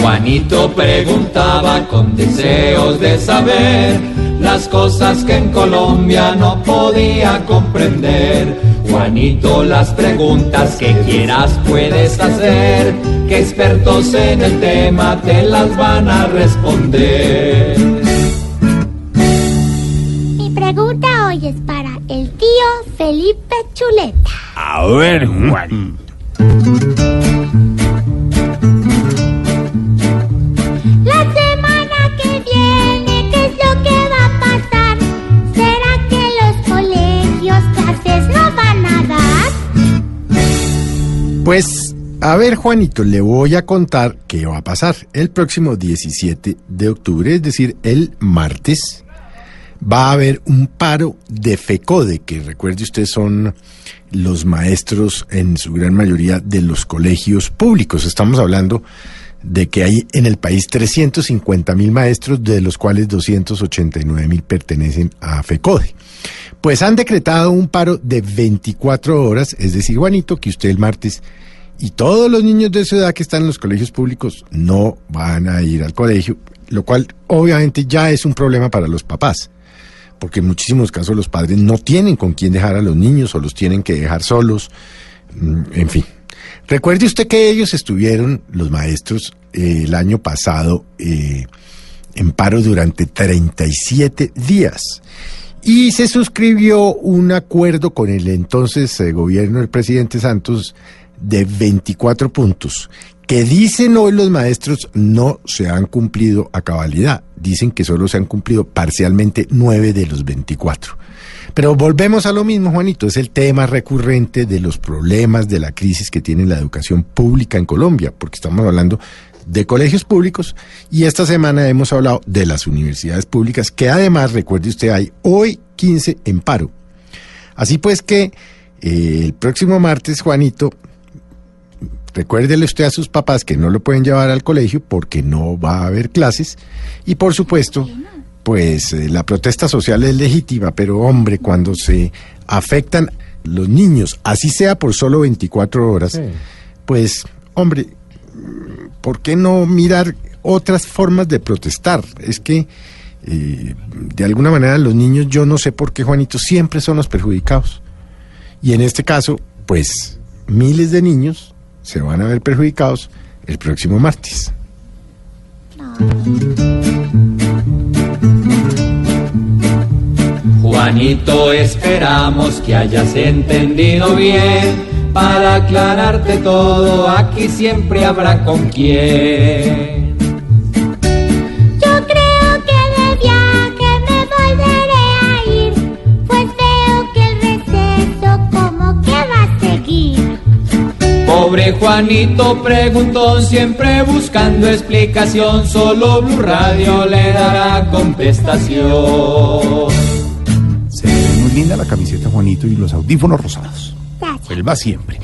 Juanito preguntaba con deseos de saber las cosas que en Colombia no podía comprender. Juanito, las preguntas que quieras puedes hacer, que expertos en el tema te las van a responder. Ver, Juan. La semana que viene, ¿qué es lo que va a pasar? ¿Será que los colegios clases no van a dar? Pues, a ver, Juanito, le voy a contar qué va a pasar. El próximo 17 de octubre, es decir, el martes, va a haber un paro de FECODE, que recuerde usted son los maestros en su gran mayoría de los colegios públicos. Estamos hablando de que hay en el país 350 mil maestros, de los cuales 289 mil pertenecen a FECODE. Pues han decretado un paro de 24 horas, es decir, Juanito, que usted el martes y todos los niños de su edad que están en los colegios públicos no van a ir al colegio, lo cual obviamente ya es un problema para los papás, porque en muchísimos casos los padres no tienen con quién dejar a los niños o los tienen que dejar solos, mm, en fin. Recuerde usted que ellos estuvieron, los maestros, eh, el año pasado eh, en paro durante 37 días. Y se suscribió un acuerdo con el entonces eh, gobierno del presidente Santos de 24 puntos que dicen hoy los maestros no se han cumplido a cabalidad. Dicen que solo se han cumplido parcialmente 9 de los 24. Pero volvemos a lo mismo, Juanito, es el tema recurrente de los problemas de la crisis que tiene la educación pública en Colombia, porque estamos hablando de colegios públicos y esta semana hemos hablado de las universidades públicas, que además, recuerde usted, hay hoy 15 en paro. Así pues que eh, el próximo martes, Juanito, recuérdele usted a sus papás que no lo pueden llevar al colegio porque no va a haber clases y por supuesto pues eh, la protesta social es legítima, pero hombre, cuando se afectan los niños, así sea por solo 24 horas, pues hombre, ¿por qué no mirar otras formas de protestar? Es que eh, de alguna manera los niños, yo no sé por qué, Juanito, siempre son los perjudicados. Y en este caso, pues miles de niños se van a ver perjudicados el próximo martes. Juanito, esperamos que hayas entendido bien. Para aclararte todo, aquí siempre habrá con quién. Pobre Juanito preguntó siempre buscando explicación, solo Blue Radio le dará contestación. Se ve muy linda la camiseta, Juanito, y los audífonos rosados. Él va siempre.